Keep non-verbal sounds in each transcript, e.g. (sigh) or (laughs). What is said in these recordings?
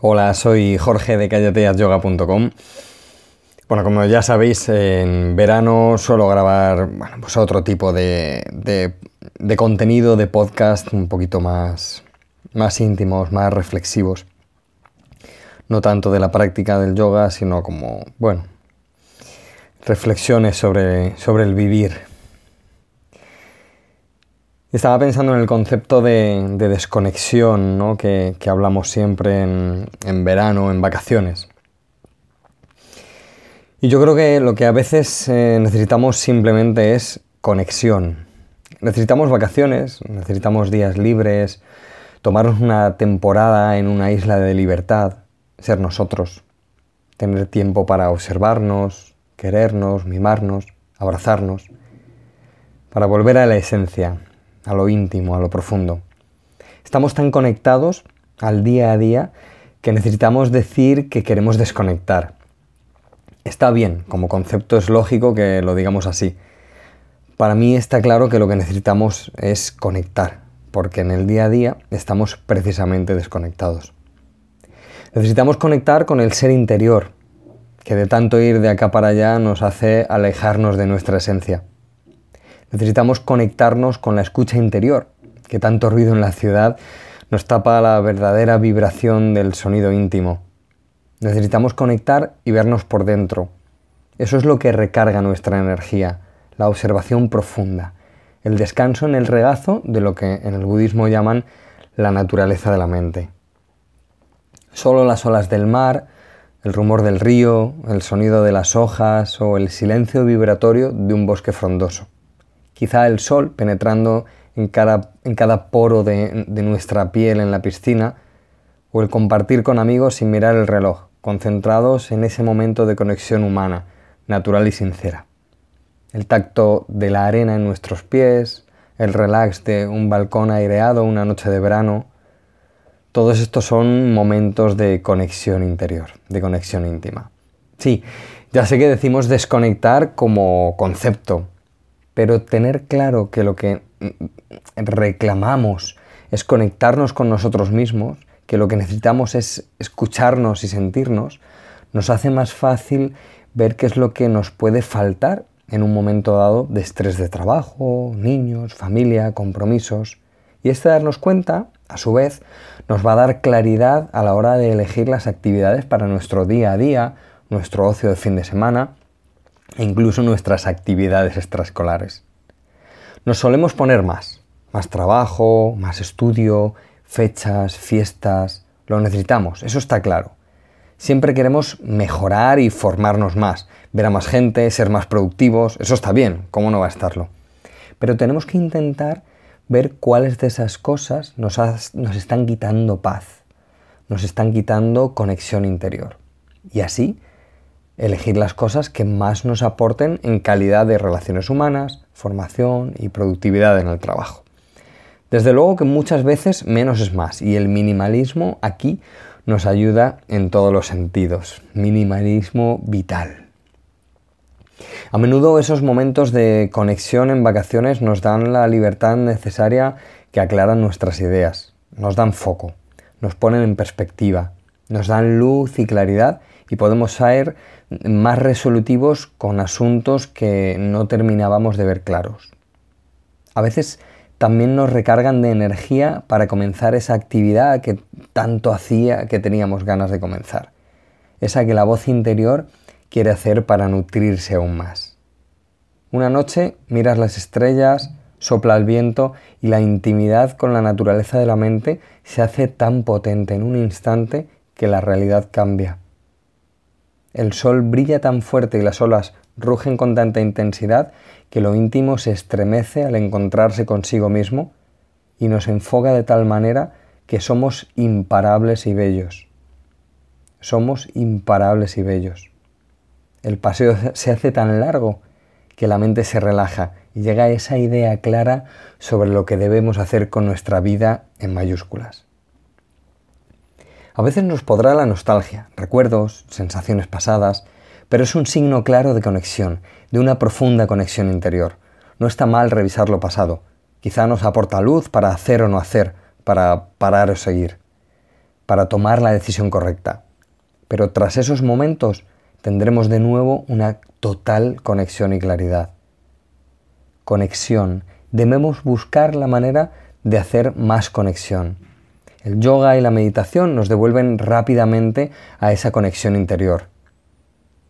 Hola, soy Jorge de callateasyoga.com. Bueno, como ya sabéis, en verano suelo grabar bueno, pues otro tipo de, de, contenido, de podcast un poquito más, más íntimos, más reflexivos. No tanto de la práctica del yoga, sino como, bueno, reflexiones sobre, sobre el vivir. Estaba pensando en el concepto de, desconexión ¿no? que, hablamos siempre en, verano, en vacaciones. Y yo creo que lo que a veces eh, necesitamos simplemente es conexión. Necesitamos vacaciones, necesitamos días libres, tomarnos una temporada en una isla de libertad, ser nosotros, tener tiempo para observarnos, querernos, mimarnos, abrazarnos, para volver a la esencia, a lo íntimo, a lo profundo. Estamos tan conectados al día a día que necesitamos decir que queremos desconectar. Está bien, como concepto es lógico que lo digamos así. Para mí está claro que lo que necesitamos es conectar, porque en el día a día estamos precisamente desconectados. Necesitamos conectar con el ser interior, que de tanto ir de acá para allá nos hace alejarnos de nuestra esencia. Necesitamos conectarnos con la escucha interior, que tanto ruido en la ciudad nos tapa la verdadera vibración del sonido íntimo. Necesitamos conectar y vernos por dentro. Eso es lo que recarga nuestra energía, la observación profunda, el descanso en el regazo de lo que en el budismo llaman la naturaleza de la mente. Solo las olas del mar, el rumor del río, el sonido de las hojas o el silencio vibratorio de un bosque frondoso quizá el sol penetrando en cada, en cada poro de, de nuestra piel en la piscina, o el compartir con amigos sin mirar el reloj, concentrados en ese momento de conexión humana, natural y sincera. El tacto de la arena en nuestros pies, el relax de un balcón aireado una noche de verano, todos estos son momentos de conexión interior, de conexión íntima. Sí, ya sé que decimos desconectar como concepto, pero tener claro que lo que reclamamos es conectarnos con nosotros mismos, que lo que necesitamos es escucharnos y sentirnos, nos hace más fácil ver qué es lo que nos puede faltar en un momento dado de estrés de trabajo, niños, familia, compromisos. Y este darnos cuenta, a su vez, nos va a dar claridad a la hora de elegir las actividades para nuestro día a día, nuestro ocio de fin de semana e incluso nuestras actividades extraescolares. Nos solemos poner más, más trabajo, más estudio, fechas, fiestas, lo necesitamos, eso está claro. Siempre queremos mejorar y formarnos más, ver a más gente, ser más productivos, eso está bien, ¿cómo no va a estarlo? Pero tenemos que intentar ver cuáles de esas cosas nos, nos están quitando paz, nos están quitando conexión interior. Y así elegir las cosas que más nos aporten en calidad de relaciones humanas, formación y productividad en el trabajo. Desde luego que muchas veces menos es más y el minimalismo aquí nos ayuda en todos los sentidos. Minimalismo vital. A menudo esos momentos de conexión en vacaciones nos dan la libertad necesaria que aclaran nuestras ideas, nos dan foco, nos ponen en perspectiva, nos dan luz y claridad y podemos ser más resolutivos con asuntos que no terminábamos de ver claros. A veces también nos recargan de energía para comenzar esa actividad que tanto hacía que teníamos ganas de comenzar. Esa que la voz interior quiere hacer para nutrirse aún más. Una noche miras las estrellas, sopla el viento y la intimidad con la naturaleza de la mente se hace tan potente en un instante que la realidad cambia el sol brilla tan fuerte y las olas rugen con tanta intensidad que lo íntimo se estremece al encontrarse consigo mismo y nos enfoca de tal manera que somos imparables y bellos. Somos imparables y bellos. El paseo (laughs) se hace tan largo que la mente se relaja y llega a esa idea clara sobre lo que debemos hacer con nuestra vida en mayúsculas. A veces nos podrá la nostalgia, recuerdos, sensaciones pasadas, pero es un signo claro de conexión, de una profunda conexión interior. No está mal revisar lo pasado. Quizá nos aporta luz para hacer o no hacer, para parar o seguir. para tomar la decisión correcta. Pero tras esos momentos tendremos de nuevo una total conexión y claridad. Conexión. Debemos buscar la manera de hacer más conexión. El yoga y la meditación nos devuelven rápidamente a esa conexión interior.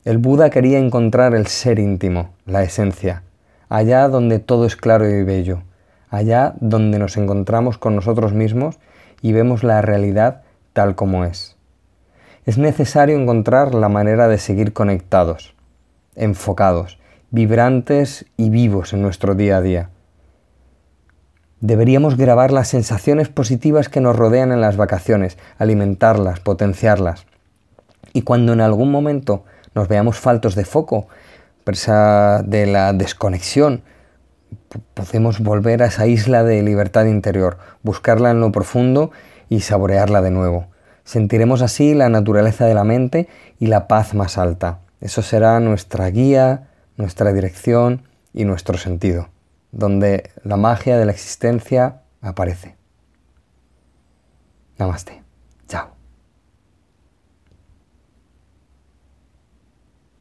El Buda quería encontrar el ser íntimo, la esencia, allá donde todo es claro y bello, allá donde nos encontramos con nosotros mismos y vemos la realidad tal como es. Es necesario encontrar la manera de seguir conectados, enfocados, vibrantes y vivos en nuestro día a día. Deberíamos grabar las sensaciones positivas que nos rodean en las vacaciones, alimentarlas, potenciarlas. Y cuando en algún momento nos veamos faltos de foco, presa de la desconexión, podemos volver a esa isla de libertad interior, buscarla en lo profundo y saborearla de nuevo. Sentiremos así la naturaleza de la mente y la paz más alta. Eso será nuestra guía, nuestra dirección y nuestro sentido donde la magia de la existencia aparece. Namaste.